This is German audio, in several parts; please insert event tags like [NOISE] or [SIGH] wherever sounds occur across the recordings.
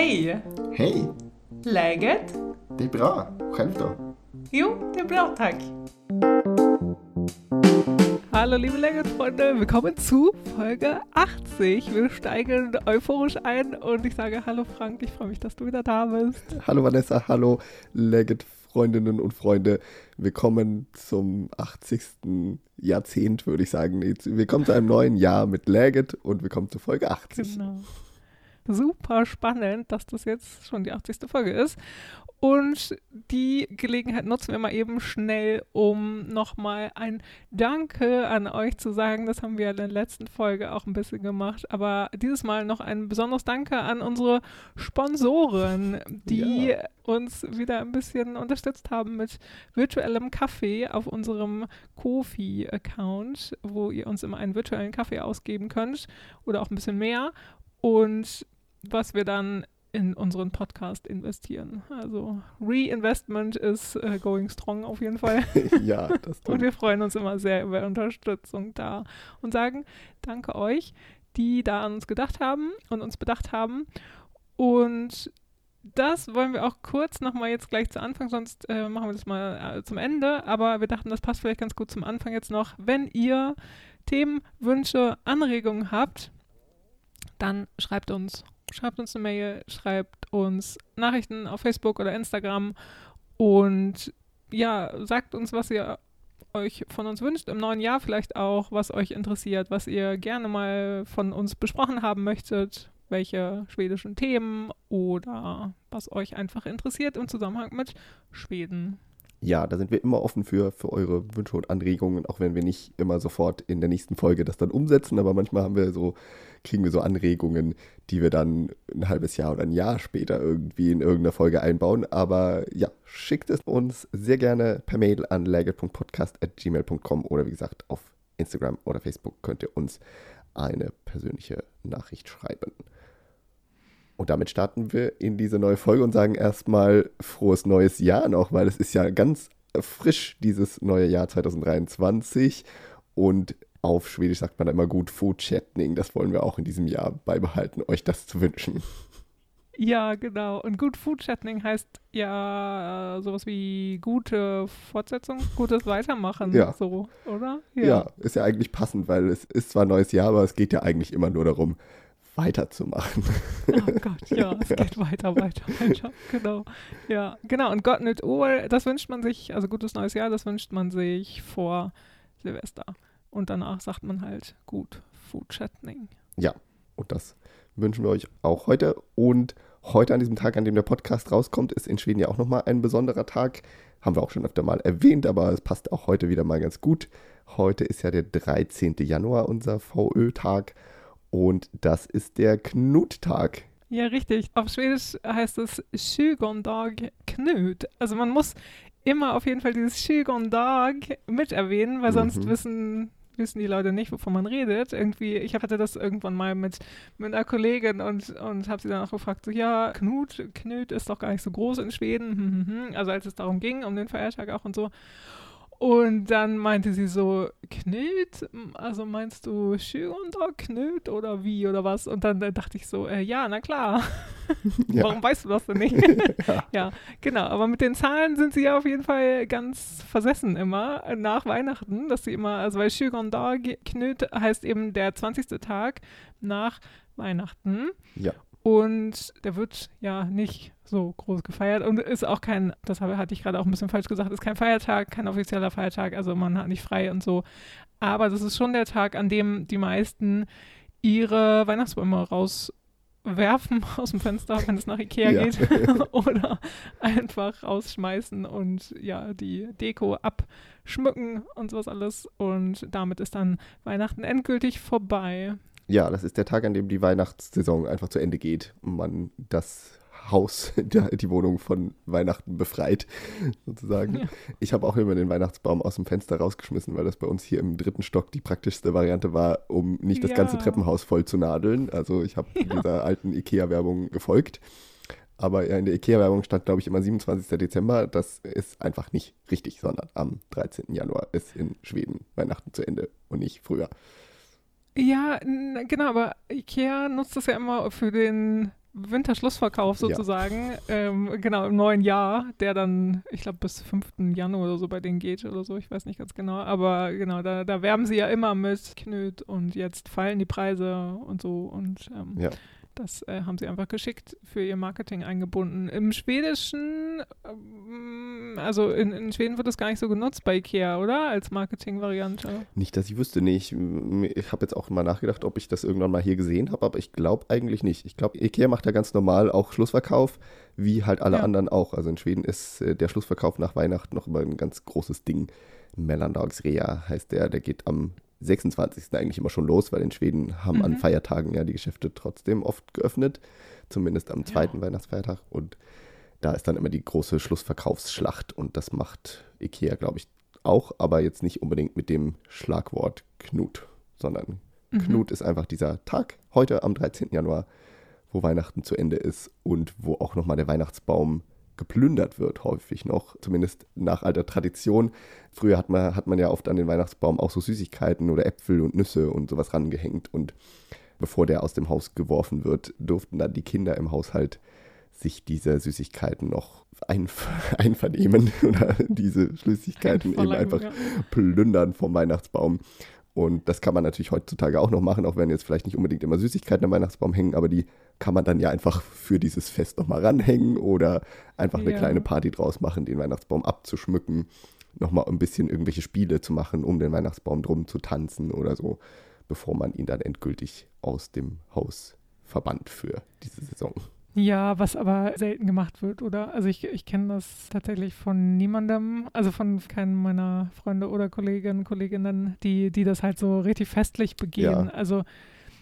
Hej! Hej! Läget? Det är bra. Själv då? Jo, det är bra tack. Hallo liebe Läget-Freunde, willkommen zu Folge 80. Wir steigen euphorisch ein und ich sage Hallo Frank, ich freue mich, dass du wieder da bist. Hallo Vanessa, hallo Leggett-Freundinnen und Freunde. Willkommen zum 80. Jahrzehnt, würde ich sagen. Willkommen zu einem neuen Jahr mit Leggett und willkommen zu Folge 80. Genau. Super spannend, dass das jetzt schon die 80. Folge ist. Und die Gelegenheit nutzen wir mal eben schnell, um nochmal ein Danke an euch zu sagen. Das haben wir in der letzten Folge auch ein bisschen gemacht. Aber dieses Mal noch ein besonderes Danke an unsere Sponsoren, die ja. uns wieder ein bisschen unterstützt haben mit virtuellem Kaffee auf unserem Kofi-Account, wo ihr uns immer einen virtuellen Kaffee ausgeben könnt oder auch ein bisschen mehr. Und was wir dann in unseren Podcast investieren. Also Reinvestment ist äh, going strong auf jeden Fall. [LAUGHS] ja, das stimmt. Und wir freuen uns immer sehr über Unterstützung da und sagen danke euch, die da an uns gedacht haben und uns bedacht haben. Und das wollen wir auch kurz nochmal jetzt gleich zu Anfang, sonst äh, machen wir das mal äh, zum Ende. Aber wir dachten, das passt vielleicht ganz gut zum Anfang jetzt noch. Wenn ihr Themen, Wünsche, Anregungen habt, dann schreibt uns schreibt uns eine Mail, schreibt uns Nachrichten auf Facebook oder Instagram und ja, sagt uns, was ihr euch von uns wünscht im neuen Jahr vielleicht auch, was euch interessiert, was ihr gerne mal von uns besprochen haben möchtet, welche schwedischen Themen oder was euch einfach interessiert im Zusammenhang mit Schweden ja, da sind wir immer offen für, für eure Wünsche und Anregungen, auch wenn wir nicht immer sofort in der nächsten Folge das dann umsetzen, aber manchmal haben wir so, kriegen wir so Anregungen, die wir dann ein halbes Jahr oder ein Jahr später irgendwie in irgendeiner Folge einbauen. Aber ja, schickt es uns sehr gerne per Mail an laggett.podcast.gmail.com oder wie gesagt auf Instagram oder Facebook könnt ihr uns eine persönliche Nachricht schreiben. Und damit starten wir in diese neue Folge und sagen erstmal frohes neues Jahr noch, weil es ist ja ganz frisch, dieses neue Jahr 2023. Und auf Schwedisch sagt man da immer gut Fortsättning. Das wollen wir auch in diesem Jahr beibehalten, euch das zu wünschen. Ja, genau. Und gut Food-Chatting heißt ja äh, sowas wie gute Fortsetzung, gutes Weitermachen, ja. so, oder? Ja. ja, ist ja eigentlich passend, weil es ist zwar neues Jahr, aber es geht ja eigentlich immer nur darum, weiterzumachen. Oh Gott, ja, [LAUGHS] es geht weiter, weiter, weiter. Genau. Ja, genau. Und Gott nicht Uhr, das wünscht man sich, also gutes neues Jahr, das wünscht man sich vor Silvester. Und danach sagt man halt gut, Food Chatting. Ja, und das wünschen wir euch auch heute. Und heute an diesem Tag, an dem der Podcast rauskommt, ist in Schweden ja auch nochmal ein besonderer Tag. Haben wir auch schon öfter mal erwähnt, aber es passt auch heute wieder mal ganz gut. Heute ist ja der 13. Januar, unser VÖ-Tag. Und das ist der Knuttag. Ja, richtig. Auf Schwedisch heißt es Tjugondag Knut. Also man muss immer auf jeden Fall dieses Tjugondag mit erwähnen, weil sonst mhm. wissen wissen die Leute nicht, wovon man redet. Irgendwie, ich hatte das irgendwann mal mit, mit einer Kollegin und, und habe sie dann auch gefragt, so, ja, Knut, Knut ist doch gar nicht so groß in Schweden. Hm, hm, hm. Also als es darum ging, um den Feiertag auch und so. Und dann meinte sie so, Knut, also meinst du Schüonder Knut oder wie oder was? Und dann äh, dachte ich so, äh, ja, na klar. [LAUGHS] Ja. Warum weißt du das denn nicht? [LAUGHS] ja. ja. genau. Aber mit den Zahlen sind sie ja auf jeden Fall ganz versessen immer nach Weihnachten, dass sie immer, also weil Schüonder Knut heißt eben der 20. Tag nach Weihnachten. Ja. Und der wird ja nicht so groß gefeiert und ist auch kein, das hatte ich gerade auch ein bisschen falsch gesagt, ist kein Feiertag, kein offizieller Feiertag, also man hat nicht frei und so. Aber das ist schon der Tag, an dem die meisten ihre Weihnachtsbäume rauswerfen [LAUGHS] aus dem Fenster, wenn es nach Ikea ja. geht, [LAUGHS] oder einfach rausschmeißen und ja, die Deko abschmücken und sowas alles. Und damit ist dann Weihnachten endgültig vorbei. Ja, das ist der Tag, an dem die Weihnachtssaison einfach zu Ende geht und man das Haus, [LAUGHS] die Wohnung von Weihnachten befreit, [LAUGHS] sozusagen. Ja. Ich habe auch immer den Weihnachtsbaum aus dem Fenster rausgeschmissen, weil das bei uns hier im dritten Stock die praktischste Variante war, um nicht das ja. ganze Treppenhaus voll zu nadeln. Also ich habe ja. dieser alten IKEA-Werbung gefolgt. Aber in der IKEA-Werbung stand, glaube ich, immer 27. Dezember. Das ist einfach nicht richtig, sondern am 13. Januar ist in Schweden Weihnachten zu Ende und nicht früher. Ja, genau, aber Ikea nutzt das ja immer für den Winterschlussverkauf sozusagen, ja. ähm, genau, im neuen Jahr, der dann, ich glaube, bis 5. Januar oder so bei denen geht oder so, ich weiß nicht ganz genau, aber genau, da, da werben sie ja immer mit Knöt und jetzt fallen die Preise und so und ähm, ja. Das äh, haben sie einfach geschickt für ihr Marketing eingebunden. Im Schwedischen, ähm, also in, in, Schweden wird das gar nicht so genutzt bei Ikea, oder? Als Marketingvariante. Nicht, dass ich wüsste, nee. Ich, ich habe jetzt auch mal nachgedacht, ob ich das irgendwann mal hier gesehen habe, aber ich glaube eigentlich nicht. Ich glaube, Ikea macht da ganz normal auch Schlussverkauf, wie halt alle ja. anderen auch. Also in Schweden ist äh, der Schlussverkauf nach Weihnachten noch immer ein ganz großes Ding. Mellandagsrea heißt der, der geht am 26. eigentlich immer schon los, weil in Schweden haben mhm. an Feiertagen ja die Geschäfte trotzdem oft geöffnet, zumindest am zweiten ja. Weihnachtsfeiertag. Und da ist dann immer die große Schlussverkaufsschlacht und das macht Ikea, glaube ich, auch, aber jetzt nicht unbedingt mit dem Schlagwort Knut, sondern mhm. Knut ist einfach dieser Tag heute am 13. Januar, wo Weihnachten zu Ende ist und wo auch nochmal der Weihnachtsbaum geplündert wird, häufig noch, zumindest nach alter Tradition. Früher hat man, hat man ja oft an den Weihnachtsbaum auch so Süßigkeiten oder Äpfel und Nüsse und sowas rangehängt. Und bevor der aus dem Haus geworfen wird, durften dann die Kinder im Haushalt sich diese Süßigkeiten noch einv [LAUGHS] einvernehmen oder diese Süßigkeiten eben einfach ja. plündern vom Weihnachtsbaum. Und das kann man natürlich heutzutage auch noch machen, auch wenn jetzt vielleicht nicht unbedingt immer Süßigkeiten am Weihnachtsbaum hängen, aber die kann man dann ja einfach für dieses Fest nochmal ranhängen oder einfach eine ja. kleine Party draus machen, den Weihnachtsbaum abzuschmücken, nochmal ein bisschen irgendwelche Spiele zu machen, um den Weihnachtsbaum drum zu tanzen oder so, bevor man ihn dann endgültig aus dem Haus verbannt für diese Saison. Ja, was aber selten gemacht wird, oder? Also ich, ich kenne das tatsächlich von niemandem, also von keinem meiner Freunde oder Kolleginnen, Kolleginnen, die, die das halt so richtig festlich begehen. Ja. Also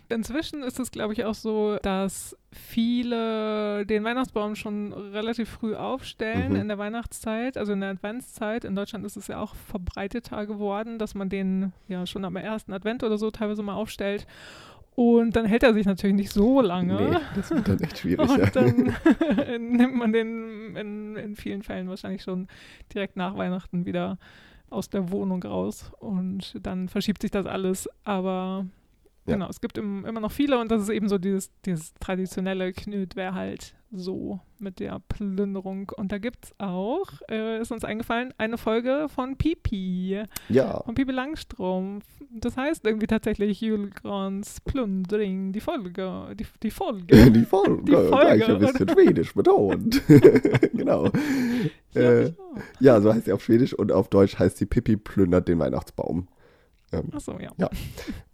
inzwischen ist es, glaube ich, auch so, dass viele den Weihnachtsbaum schon relativ früh aufstellen mhm. in der Weihnachtszeit, also in der Adventszeit. In Deutschland ist es ja auch verbreiteter geworden, dass man den ja schon am ersten Advent oder so teilweise mal aufstellt. Und dann hält er sich natürlich nicht so lange. Nee, [LAUGHS] das wird dann echt schwierig. Und dann [LAUGHS] [LAUGHS] nimmt man den in, in vielen Fällen wahrscheinlich schon direkt nach Weihnachten wieder aus der Wohnung raus. Und dann verschiebt sich das alles. Aber ja. genau, es gibt im, immer noch viele und das ist eben so dieses, dieses traditionelle Knüt wäre halt so mit der Plünderung. Und da gibt es auch, äh, ist uns eingefallen, eine Folge von Pipi. Ja. Von Pipi Langstrumpf. Das heißt irgendwie tatsächlich Julgrans Plundring, die Folge. Die, die Folge. [LAUGHS] die Folge. Die Folge. Gleich ein bisschen schwedisch betont. [LAUGHS] [LAUGHS] genau. Ja, äh, ja, so heißt sie auf Schwedisch und auf Deutsch heißt sie Pipi plündert den Weihnachtsbaum. Ähm, Achso, ja. ja.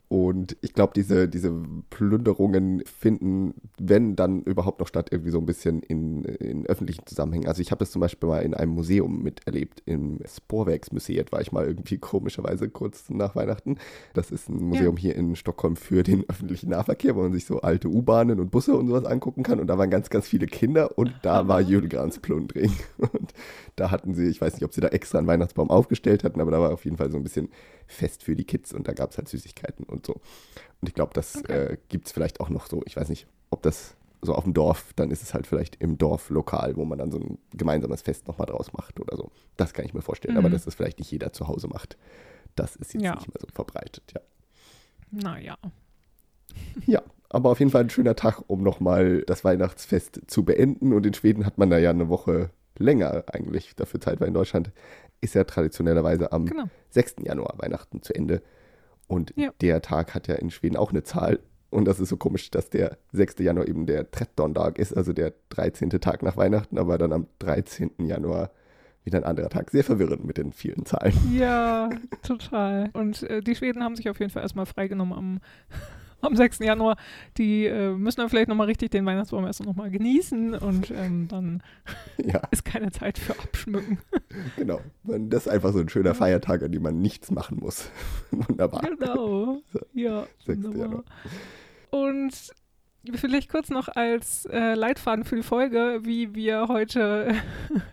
Und ich glaube, diese, diese Plünderungen finden, wenn dann überhaupt noch statt, irgendwie so ein bisschen in, in öffentlichen Zusammenhängen. Also ich habe das zum Beispiel mal in einem Museum miterlebt. Im Sporwerksmuseet war ich mal irgendwie komischerweise kurz nach Weihnachten. Das ist ein Museum ja. hier in Stockholm für den öffentlichen Nahverkehr, wo man sich so alte U-Bahnen und Busse und sowas angucken kann. Und da waren ganz, ganz viele Kinder und da war Jülgrans Plundring. [LAUGHS] Und da hatten sie, ich weiß nicht, ob sie da extra einen Weihnachtsbaum aufgestellt hatten, aber da war auf jeden Fall so ein bisschen Fest für die Kids und da gab es halt Süßigkeiten und so. Und ich glaube, das okay. äh, gibt es vielleicht auch noch so, ich weiß nicht, ob das so auf dem Dorf, dann ist es halt vielleicht im Dorf lokal, wo man dann so ein gemeinsames Fest nochmal draus macht oder so. Das kann ich mir vorstellen, mhm. aber dass das vielleicht nicht jeder zu Hause macht, das ist jetzt ja. nicht mehr so verbreitet, ja. Naja. Ja, aber auf jeden Fall ein schöner Tag, um nochmal das Weihnachtsfest zu beenden. Und in Schweden hat man da ja eine Woche länger eigentlich dafür Zeit, weil in Deutschland ist ja traditionellerweise am genau. 6. Januar Weihnachten zu Ende. Und ja. der Tag hat ja in Schweden auch eine Zahl. Und das ist so komisch, dass der 6. Januar eben der Trettondag ist, also der 13. Tag nach Weihnachten, aber dann am 13. Januar wieder ein anderer Tag. Sehr verwirrend mit den vielen Zahlen. Ja, [LAUGHS] total. Und äh, die Schweden haben sich auf jeden Fall erstmal freigenommen am am 6. Januar, die äh, müssen dann vielleicht nochmal richtig den Weihnachtsbaum erst nochmal genießen und ähm, dann [LAUGHS] ja. ist keine Zeit für Abschmücken. [LAUGHS] Genau. Das ist einfach so ein schöner Feiertag, an dem man nichts machen muss. [LAUGHS] Wunderbar. Genau. So. Ja. 6. Wunderbar. Januar. Und vielleicht kurz noch als äh, Leitfaden für die Folge, wie wir heute,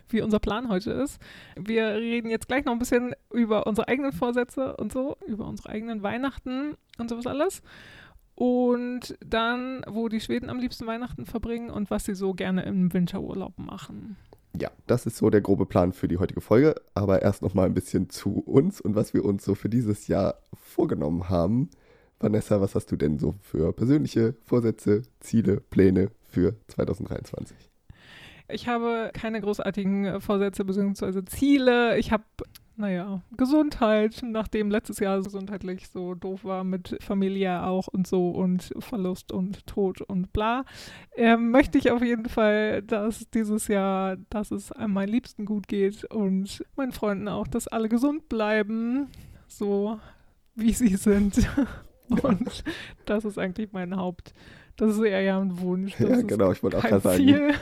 wie unser Plan heute ist. Wir reden jetzt gleich noch ein bisschen über unsere eigenen Vorsätze und so, über unsere eigenen Weihnachten und sowas alles und dann, wo die Schweden am liebsten Weihnachten verbringen und was sie so gerne im Winterurlaub machen. Ja, das ist so der grobe Plan für die heutige Folge. Aber erst noch mal ein bisschen zu uns und was wir uns so für dieses Jahr vorgenommen haben. Vanessa, was hast du denn so für persönliche Vorsätze, Ziele, Pläne für 2023? Ich habe keine großartigen Vorsätze bzw. Ziele. Ich habe naja, Gesundheit, nachdem letztes Jahr gesundheitlich so doof war mit Familie auch und so und Verlust und Tod und bla, äh, möchte ich auf jeden Fall, dass dieses Jahr, dass es meinen Liebsten gut geht und meinen Freunden auch, dass alle gesund bleiben, so wie sie sind. [LAUGHS] Und das ist eigentlich mein Haupt. Das ist eher ja ein Wunsch. Das ja, genau, ich wollte auch gerade sagen.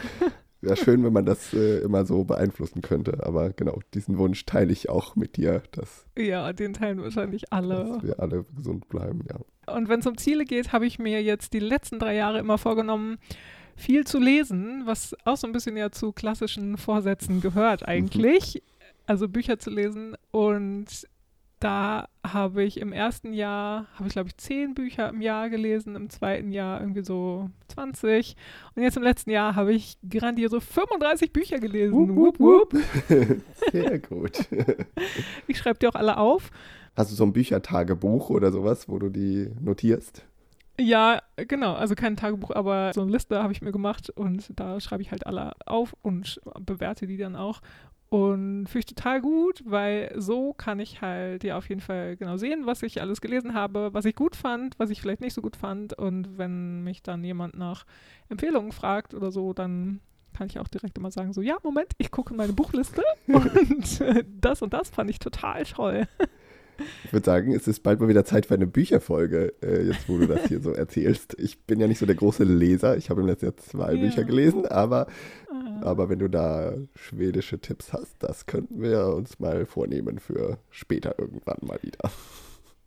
Wäre schön, wenn man das äh, immer so beeinflussen könnte. Aber genau, diesen Wunsch teile ich auch mit dir. Dass, ja, den teilen wahrscheinlich alle. Dass wir alle gesund bleiben, ja. Und wenn es um Ziele geht, habe ich mir jetzt die letzten drei Jahre immer vorgenommen, viel zu lesen, was auch so ein bisschen ja zu klassischen Vorsätzen gehört eigentlich. Mhm. Also Bücher zu lesen und da habe ich im ersten Jahr, habe ich glaube ich zehn Bücher im Jahr gelesen, im zweiten Jahr irgendwie so 20 und jetzt im letzten Jahr habe ich grandiose 35 Bücher gelesen. Wupp, wupp, wupp. [LAUGHS] Sehr gut. [LAUGHS] ich schreibe die auch alle auf. Hast du so ein Büchertagebuch oder sowas, wo du die notierst? Ja, genau. Also kein Tagebuch, aber so eine Liste habe ich mir gemacht und da schreibe ich halt alle auf und bewerte die dann auch. Und finde ich total gut, weil so kann ich halt ja auf jeden Fall genau sehen, was ich alles gelesen habe, was ich gut fand, was ich vielleicht nicht so gut fand. Und wenn mich dann jemand nach Empfehlungen fragt oder so, dann kann ich auch direkt immer sagen, so, ja, Moment, ich gucke meine Buchliste [LAUGHS] und das und das fand ich total toll. Ich würde sagen, es ist bald mal wieder Zeit für eine Bücherfolge, äh, jetzt wo du das hier so erzählst. Ich bin ja nicht so der große Leser. Ich habe im letzten Jahr zwei ja. Bücher gelesen, aber, ah. aber wenn du da schwedische Tipps hast, das könnten wir uns mal vornehmen für später irgendwann mal wieder.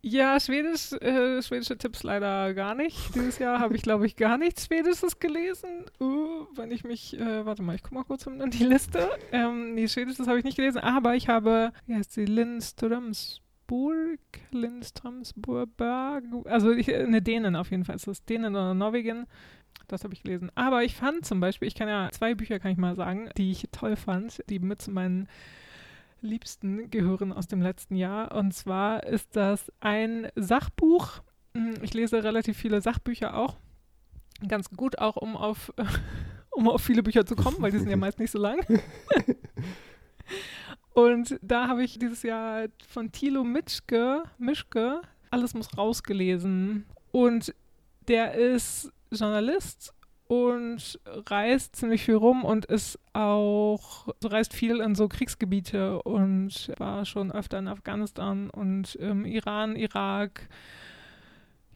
Ja, Schwedisch, äh, schwedische Tipps leider gar nicht. Dieses Jahr habe ich, glaube ich, gar nichts Schwedisches gelesen. Uh, wenn ich mich, äh, warte mal, ich gucke mal kurz in die Liste. Ähm, nee, Schwedisches habe ich nicht gelesen, aber ich habe, wie heißt sie, Lynn Ströms Burg, Lindströmsburg, also ich, eine Dänen auf jeden Fall. Ist das Dänen oder Norwegen? Das habe ich gelesen. Aber ich fand zum Beispiel, ich kann ja zwei Bücher, kann ich mal sagen, die ich toll fand, die mit zu meinen Liebsten gehören aus dem letzten Jahr. Und zwar ist das ein Sachbuch. Hm, ich lese relativ viele Sachbücher auch. Ganz gut auch, um auf, [LAUGHS] um auf viele Bücher zu kommen, weil die sind ja [LAUGHS] meist nicht so lang. [LAUGHS] Und da habe ich dieses Jahr von Thilo Mitschke, Mischke, Alles muss rausgelesen. Und der ist Journalist und reist ziemlich viel rum und ist auch, so reist viel in so Kriegsgebiete und war schon öfter in Afghanistan und im Iran, Irak.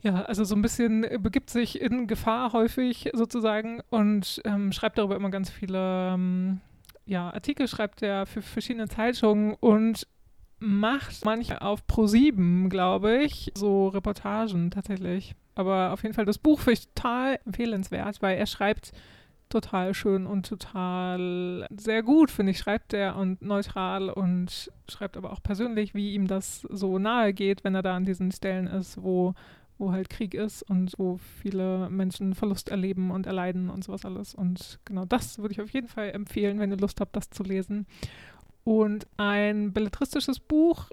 Ja, also so ein bisschen begibt sich in Gefahr häufig sozusagen und ähm, schreibt darüber immer ganz viele ähm, ja, Artikel schreibt er für verschiedene Zeitungen und macht manche auf Pro7, glaube ich, so Reportagen tatsächlich. Aber auf jeden Fall das Buch finde ich total empfehlenswert, weil er schreibt total schön und total sehr gut, finde ich, schreibt er und neutral und schreibt aber auch persönlich, wie ihm das so nahe geht, wenn er da an diesen Stellen ist, wo wo halt Krieg ist und wo viele Menschen Verlust erleben und erleiden und sowas alles. Und genau das würde ich auf jeden Fall empfehlen, wenn ihr Lust habt, das zu lesen. Und ein belletristisches Buch,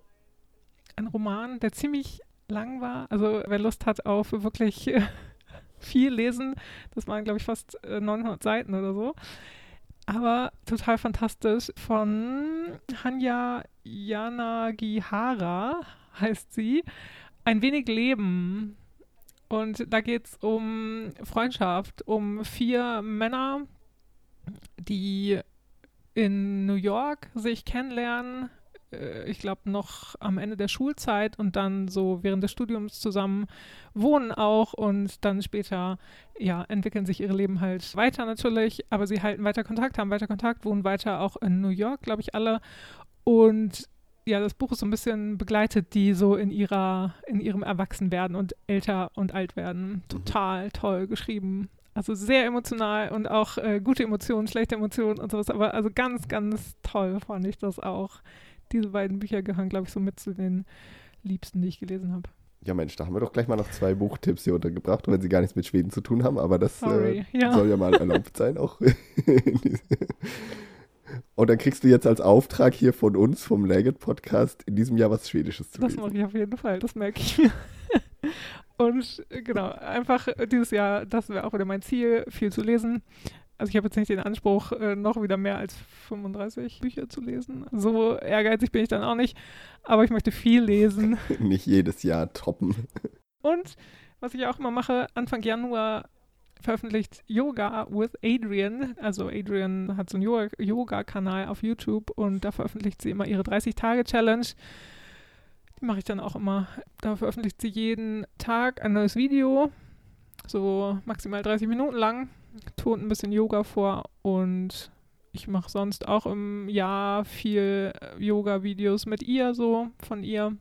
ein Roman, der ziemlich lang war. Also wer Lust hat auf wirklich [LAUGHS] viel lesen, das waren, glaube ich, fast 900 äh, Seiten oder so. Aber total fantastisch von Hanya Yanagihara heißt sie. Ein wenig Leben. Und da geht es um Freundschaft, um vier Männer, die in New York sich kennenlernen. Äh, ich glaube, noch am Ende der Schulzeit und dann so während des Studiums zusammen wohnen auch und dann später, ja, entwickeln sich ihre Leben halt weiter natürlich, aber sie halten weiter Kontakt, haben weiter Kontakt, wohnen weiter auch in New York, glaube ich, alle. Und ja, das Buch ist so ein bisschen begleitet, die so in ihrer, in ihrem Erwachsenwerden und älter und alt werden. Mhm. Total mhm. toll geschrieben. Also sehr emotional und auch äh, gute Emotionen, schlechte Emotionen und sowas. Aber also ganz, ganz toll fand ich das auch. Diese beiden Bücher gehören, glaube ich, so mit zu den liebsten, die ich gelesen habe. Ja, Mensch, da haben wir doch gleich mal noch zwei Buchtipps hier untergebracht, wenn sie gar nichts mit Schweden zu tun haben. Aber das äh, ja. soll ja mal erlaubt sein, auch. [LAUGHS] [LAUGHS] Und dann kriegst du jetzt als Auftrag hier von uns, vom Legend Podcast, in diesem Jahr was Schwedisches zu Das lesen. mache ich auf jeden Fall, das merke ich mir. [LAUGHS] Und äh, genau, einfach dieses Jahr, das wäre auch wieder mein Ziel, viel zu lesen. Also ich habe jetzt nicht den Anspruch, äh, noch wieder mehr als 35 Bücher zu lesen. So ehrgeizig bin ich dann auch nicht. Aber ich möchte viel lesen. [LAUGHS] nicht jedes Jahr toppen. Und was ich auch immer mache, Anfang Januar veröffentlicht Yoga with Adrian. Also Adrian hat so einen Yoga-Kanal auf YouTube und da veröffentlicht sie immer ihre 30-Tage-Challenge. Die mache ich dann auch immer. Da veröffentlicht sie jeden Tag ein neues Video, so maximal 30 Minuten lang, tont ein bisschen Yoga vor und ich mache sonst auch im Jahr viel Yoga-Videos mit ihr, so von ihr.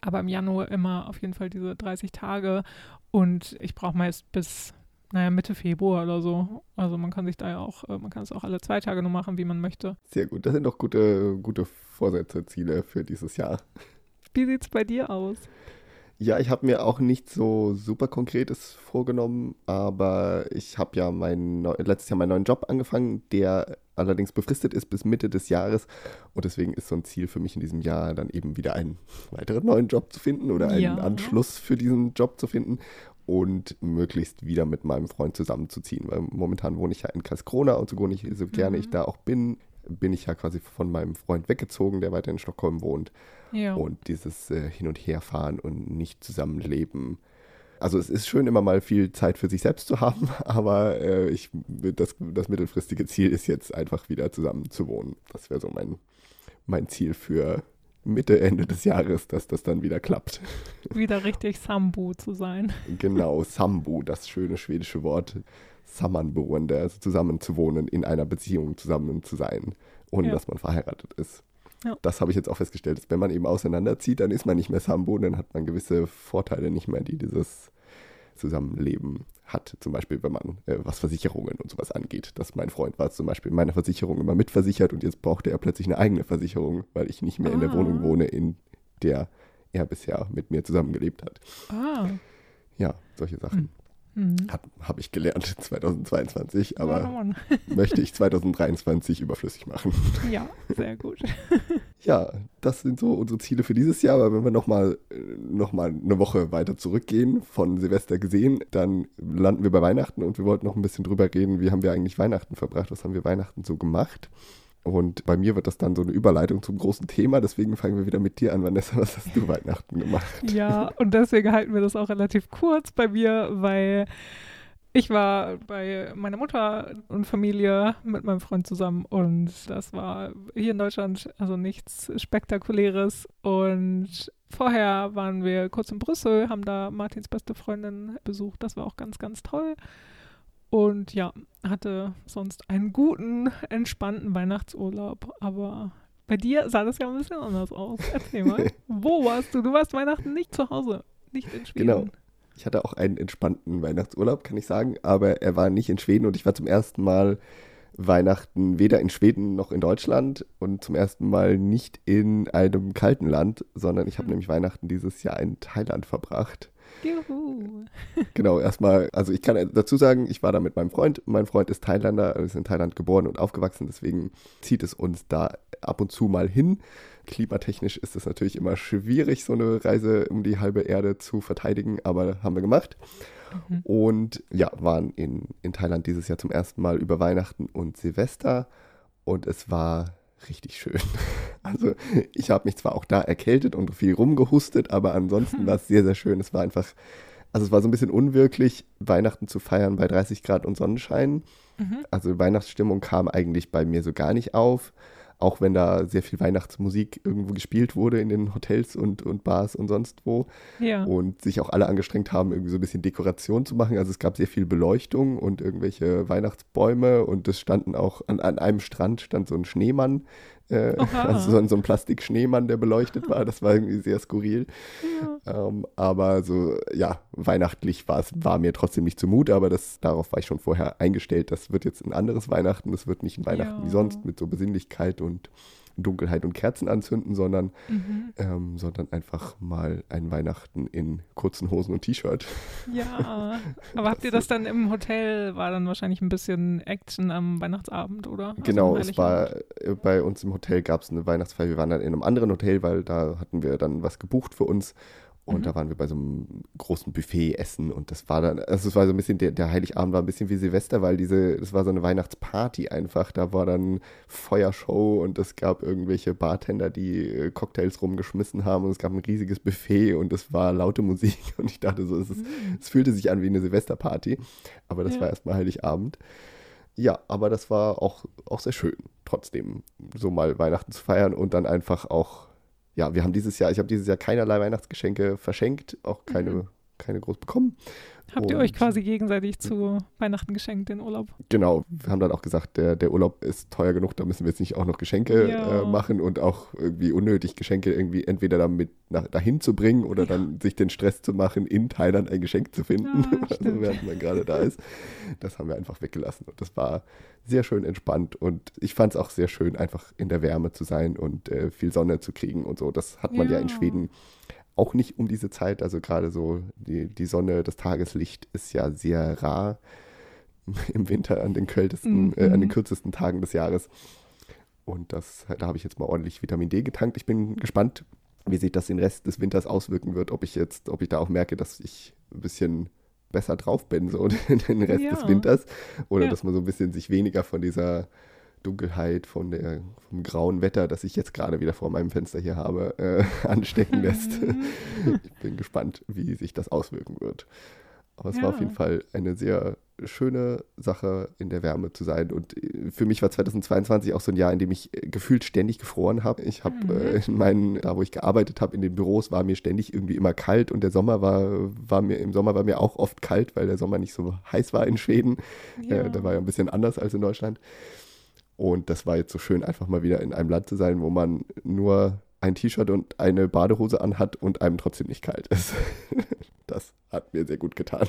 Aber im Januar immer auf jeden Fall diese 30 Tage und ich brauche meist bis naja, Mitte Februar oder so. Also man kann sich da ja auch, äh, man kann es auch alle zwei Tage nur machen, wie man möchte. Sehr gut. Das sind doch gute, gute Vorsätze, Ziele für dieses Jahr. Wie sieht es bei dir aus? Ja, ich habe mir auch nicht so super konkretes vorgenommen, aber ich habe ja mein, letztes Jahr meinen neuen Job angefangen, der allerdings befristet ist bis Mitte des Jahres. Und deswegen ist so ein Ziel für mich in diesem Jahr dann eben wieder einen weiteren neuen Job zu finden oder einen ja. Anschluss für diesen Job zu finden und möglichst wieder mit meinem Freund zusammenzuziehen. Weil momentan wohne ich ja in Karlskrona und so, so gerne mhm. ich da auch bin, bin ich ja quasi von meinem Freund weggezogen, der weiter in Stockholm wohnt. Ja. Und dieses äh, Hin- und Herfahren und nicht zusammenleben. Also es ist schön, immer mal viel Zeit für sich selbst zu haben, [LAUGHS] aber äh, ich, das, das mittelfristige Ziel ist jetzt einfach wieder zusammen zu wohnen. Das wäre so mein, mein Ziel für Mitte, Ende des Jahres, dass das dann wieder klappt. [LAUGHS] Wieder richtig Sambu zu sein. Genau, [LAUGHS] Sambu, das schöne schwedische Wort. Sammanboende, also zusammen zu wohnen, in einer Beziehung zusammen zu sein, ohne ja. dass man verheiratet ist. Ja. Das habe ich jetzt auch festgestellt, dass wenn man eben auseinanderzieht, dann ist man nicht mehr Sambo, dann hat man gewisse Vorteile nicht mehr, die dieses Zusammenleben hat. Zum Beispiel, wenn man äh, was Versicherungen und sowas angeht. Dass mein Freund war zum Beispiel in meiner Versicherung immer mitversichert und jetzt brauchte er plötzlich eine eigene Versicherung, weil ich nicht mehr ah. in der ah. Wohnung wohne, in der er bisher mit mir zusammengelebt hat. Ah. Ja, solche Sachen. Hm. Mhm. Habe ich gelernt [LAUGHS] 2022, aber möchte ich 2023 überflüssig machen. Ja, sehr gut. [LAUGHS] ja, das sind so unsere Ziele für dieses Jahr. Aber wenn wir nochmal noch mal eine Woche weiter zurückgehen, von Silvester gesehen, dann landen wir bei Weihnachten und wir wollten noch ein bisschen drüber reden, wie haben wir eigentlich Weihnachten verbracht, was haben wir Weihnachten so gemacht. Und bei mir wird das dann so eine Überleitung zum großen Thema. Deswegen fangen wir wieder mit dir an, Vanessa. Was hast du Weihnachten gemacht? Ja, und deswegen halten wir das auch relativ kurz bei mir, weil ich war bei meiner Mutter und Familie mit meinem Freund zusammen und das war hier in Deutschland also nichts Spektakuläres. Und vorher waren wir kurz in Brüssel, haben da Martins beste Freundin besucht. Das war auch ganz, ganz toll. Und ja, hatte sonst einen guten, entspannten Weihnachtsurlaub. Aber bei dir sah das ja ein bisschen anders aus. Erzähl mal. [LAUGHS] Wo warst du? Du warst Weihnachten nicht zu Hause, nicht in Schweden. Genau. Ich hatte auch einen entspannten Weihnachtsurlaub, kann ich sagen, aber er war nicht in Schweden und ich war zum ersten Mal Weihnachten weder in Schweden noch in Deutschland und zum ersten Mal nicht in einem kalten Land, sondern ich habe mhm. nämlich Weihnachten dieses Jahr in Thailand verbracht. Juhu. [LAUGHS] Genau, erstmal, also ich kann dazu sagen, ich war da mit meinem Freund. Mein Freund ist Thailänder, ist in Thailand geboren und aufgewachsen, deswegen zieht es uns da ab und zu mal hin. Klimatechnisch ist es natürlich immer schwierig, so eine Reise um die halbe Erde zu verteidigen, aber haben wir gemacht. Mhm. Und ja, waren in, in Thailand dieses Jahr zum ersten Mal über Weihnachten und Silvester und es war richtig schön. [LAUGHS] Also ich habe mich zwar auch da erkältet und viel rumgehustet, aber ansonsten war es sehr, sehr schön. Es war einfach, also es war so ein bisschen unwirklich, Weihnachten zu feiern bei 30 Grad und Sonnenschein. Mhm. Also Weihnachtsstimmung kam eigentlich bei mir so gar nicht auf auch wenn da sehr viel Weihnachtsmusik irgendwo gespielt wurde in den Hotels und, und Bars und sonst wo. Ja. Und sich auch alle angestrengt haben, irgendwie so ein bisschen Dekoration zu machen. Also es gab sehr viel Beleuchtung und irgendwelche Weihnachtsbäume und es standen auch an, an einem Strand stand so ein Schneemann, äh, also so, so ein Plastikschneemann, der beleuchtet war. Das war irgendwie sehr skurril. Ja. Ähm, aber so, ja, weihnachtlich war es, war mir trotzdem nicht zumute, aber das, darauf war ich schon vorher eingestellt. Das wird jetzt ein anderes Weihnachten. Das wird nicht ein Weihnachten ja. wie sonst mit so Besinnlichkeit und Dunkelheit und Kerzen anzünden, sondern, mhm. ähm, sondern einfach mal ein Weihnachten in kurzen Hosen und T-Shirt. Ja, [LAUGHS] aber habt ihr das dann im Hotel, war dann wahrscheinlich ein bisschen Action am Weihnachtsabend, oder? Also genau, es war äh, bei uns im Hotel gab es eine Weihnachtsfeier. Wir waren dann in einem anderen Hotel, weil da hatten wir dann was gebucht für uns Und mhm. da waren wir bei so einem großen Buffet essen und das war dann, also es war so ein bisschen, der, der Heiligabend war ein bisschen wie Silvester, weil diese, das war so eine Weihnachtsparty einfach. Da war dann Feuershow und es gab irgendwelche Bartender, die äh, Cocktails rumgeschmissen haben und es gab ein riesiges Buffet und es war laute Musik [LAUGHS] und ich dachte so, es, ist, mhm. es fühlte sich an wie eine Silvesterparty, aber das ja. war erstmal Heiligabend. Ja, aber das war auch, auch sehr schön, trotzdem so mal Weihnachten zu feiern und dann einfach auch ja, wir haben dieses Jahr, ich habe dieses Jahr keinerlei Weihnachtsgeschenke verschenkt, auch keine, mhm. Keine groß bekommen. Habt ihr euch quasi gegenseitig zu Weihnachten geschenkt, den Urlaub? Genau, wir haben dann auch gesagt, der, der Urlaub ist teuer genug, da müssen wir jetzt nicht auch noch Geschenke ja. äh, machen und auch irgendwie unnötig Geschenke irgendwie entweder damit nach, dahin zu bringen oder ja. dann sich den Stress zu machen, in Thailand ein Geschenk zu finden, ja, [LAUGHS] also während man gerade da ist. Das haben wir einfach weggelassen und das war sehr schön entspannt und ich fand es auch sehr schön, einfach in der Wärme zu sein und äh, viel Sonne zu kriegen und so. Das hat man ja, in Schweden auch nicht um diese Zeit. Also gerade so die, die Sonne, das Tageslicht ist ja sehr rar [LAUGHS] im Winter an den kältesten, mhm. äh, an den mhm. kürzesten Tagen des Jahres. Und das, da habe ich jetzt mal ordentlich Vitamin D getankt. Ich bin gespannt, wie sich das den Rest des Winters auswirken wird, ob ich jetzt, ob ich da auch merke, dass ich ein bisschen besser drauf bin, so [LAUGHS] den Rest ja. des Winters. Oder ja. dass man so ein bisschen sich weniger von dieser Dunkelheit, von der, vom grauen Wetter, das ich jetzt gerade wieder vor meinem Fenster hier habe, äh, [LAUGHS] anstecken lässt. [LAUGHS] Ich bin gespannt, wie sich das auswirken wird. Aber es ja. war auf jeden Fall eine sehr schöne Sache, in der Wärme zu sein. Und äh, für mich war 2022 auch so ein Jahr, in dem ich äh, gefühlt ständig gefroren habe. Ich habe mhm. äh, in meinen, da wo ich gearbeitet habe, in den Büros war mir ständig irgendwie immer kalt und der Sommer war, war mir, im Sommer war mir auch oft kalt, weil der Sommer nicht so heiß war in Schweden. Ja. Äh, da war ja ein bisschen anders als in Deutschland. Und das war jetzt so schön, einfach mal wieder in einem Land zu sein, wo man nur ein T-Shirt und eine Badehose anhat und einem trotzdem nicht kalt ist. [LAUGHS] das hat mir sehr gut getan.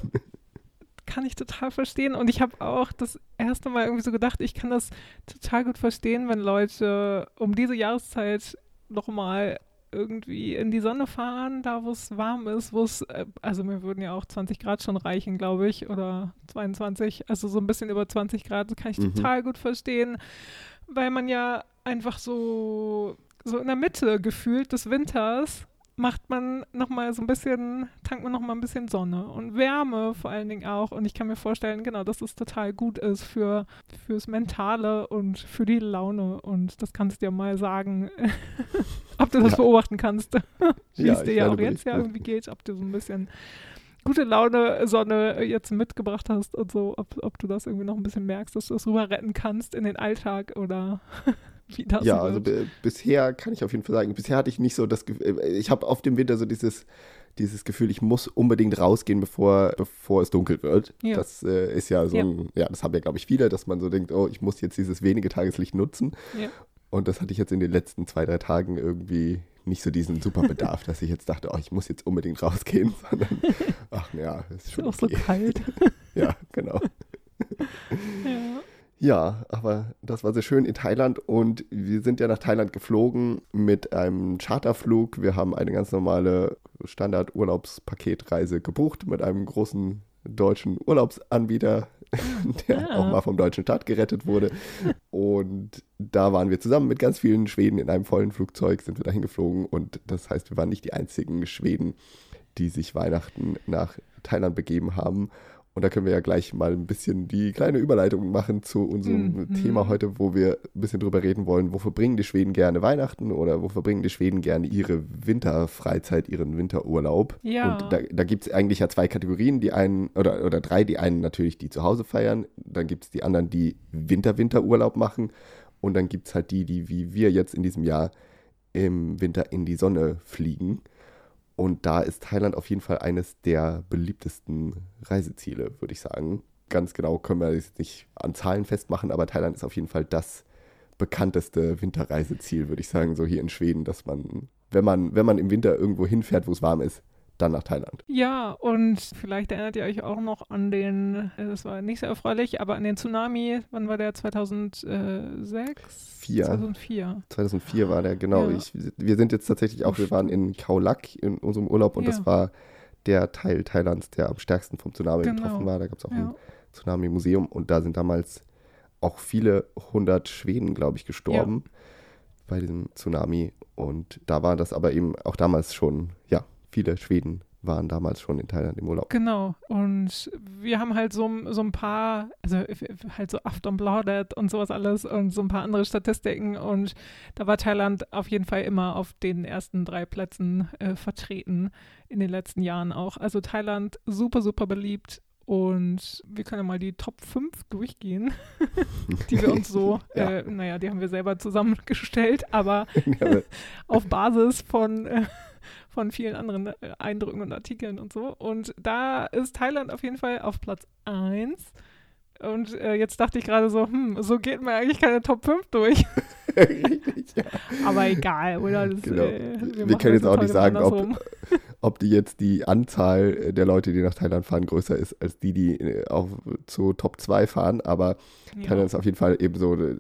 Kann ich total verstehen. Und ich habe auch das erste Mal irgendwie so gedacht, ich kann das total gut verstehen, wenn Leute um diese Jahreszeit nochmal irgendwie in die Sonne fahren, da wo es warm ist, wo es, äh, also mir würden ja auch 20 Grad schon reichen, glaube ich, oder 22, also so ein bisschen über 20 Grad, das kann ich mhm. total gut verstehen, weil man ja einfach so, so in der Mitte gefühlt des Winters macht man nochmal so ein bisschen, tankt man nochmal ein bisschen Sonne und Wärme vor allen Dingen auch. Und ich kann mir vorstellen, genau, dass es total gut ist für fürs Mentale und für die Laune. Und das kannst du dir mal sagen, [LAUGHS] ob du das ja. beobachten kannst, wie es dir ja auch jetzt ja irgendwie geht, ob du so ein bisschen gute Laune Sonne jetzt mitgebracht hast und so, ob, ob du das irgendwie noch ein bisschen merkst, dass du das rüber retten kannst in den Alltag oder [LAUGHS] [LAUGHS] wie das Ja, wird. also bisher kann ich auf jeden Fall sagen, bisher hatte ich nicht so das Gefühl, äh, ich habe auf dem Winter so dieses, dieses Gefühl, ich muss unbedingt rausgehen, bevor, bevor es dunkel wird. Ja. Das äh, ist ja so ja. ein, ja, das haben ja, glaube ich, viele, dass man so denkt, oh, ich muss jetzt dieses wenige Tageslicht nutzen. Ja. Und das hatte ich jetzt in den letzten zwei, drei Tagen irgendwie nicht so diesen Superbedarf, [LAUGHS] dass ich jetzt dachte, oh, ich muss jetzt unbedingt rausgehen, [LAUGHS] sondern ach ja, ist schon. Ist okay. auch so kalt. ja, genau. ja. Ja, aber das war sehr schön in Thailand und wir sind ja nach Thailand geflogen mit einem Charterflug. Wir haben eine ganz normale Standard-Urlaubspaketreise gebucht mit einem großen deutschen Urlaubsanbieter, [LAUGHS] der ja. auch mal vom deutschen Staat gerettet wurde. Und da waren wir zusammen mit ganz vielen Schweden in einem vollen Flugzeug, sind wir dahin geflogen. Und das heißt, wir waren nicht die einzigen Schweden, die sich Weihnachten nach Thailand begeben haben. Und da können wir ja gleich mal ein bisschen die kleine Überleitung machen zu unserem mhm. Thema heute, wo wir ein bisschen drüber reden wollen, wo verbringen die Schweden gerne Weihnachten oder wo verbringen die Schweden gerne ihre Winterfreizeit, ihren Winterurlaub. Ja. Und da, da gibt es eigentlich ja zwei Kategorien, die einen, oder, oder drei, die einen natürlich, die zu Hause feiern, dann gibt es die anderen, die Winter-Winterurlaub machen und dann gibt es halt die, die wie wir jetzt in diesem Jahr im Winter in die Sonne fliegen. Und da ist Thailand auf jeden Fall eines der beliebtesten Reiseziele, würde ich sagen. Ganz genau können wir das nicht an Zahlen festmachen, aber Thailand ist auf jeden Fall das bekannteste Winterreiseziel, würde ich sagen, so hier in Schweden, dass man, wenn man, wenn man im Winter irgendwo hinfährt, wo es warm ist, dann nach Thailand. Ja, und vielleicht erinnert ihr euch auch noch an den, äh, das war nicht sehr erfreulich, aber an den Tsunami, wann war der? 2006? 4. 2004. 2004 war der, genau. Ja. Ich, wir sind jetzt tatsächlich auch, wir waren in Kaolak in unserem Urlaub und ja. das war der Teil Thailands, der am stärksten vom Tsunami genau. betroffen war. Da gab es auch ja. ein Tsunami-Museum und da sind damals auch viele hundert Schweden, glaube ich, gestorben bei diesem Tsunami. Und da war das aber eben auch damals schon, ja, viele Schweden waren damals schon in Thailand im Urlaub. Genau. Und wir haben halt so, so ein paar, also halt so Aftonbladet und sowas alles und so ein paar andere Statistiken. Und da war Thailand auf jeden Fall immer auf den ersten drei Plätzen äh, vertreten in den letzten Jahren auch. Also Thailand super, super beliebt. Und wir können ja mal die Top 5 durchgehen, [LAUGHS] die wir uns so, [LAUGHS] ja. äh, naja, die haben wir selber zusammengestellt, aber [LAUGHS] auf Basis von äh, von vielen anderen äh, Eindrücken und Artikeln und so. Und da ist Thailand auf jeden Fall auf Platz 1. Und äh, jetzt dachte ich gerade so, hm, so geht mir eigentlich keine Top 5 durch. [LAUGHS] Ja. Aber egal, oder? Das, genau. äh, wir, wir können jetzt auch nicht sagen, ob, [LAUGHS] ob die jetzt die Anzahl der Leute, die nach Thailand fahren, größer ist als die, die äh, auch zu Top 2 fahren. Aber ja. Thailand ist auf jeden Fall eben so, äh,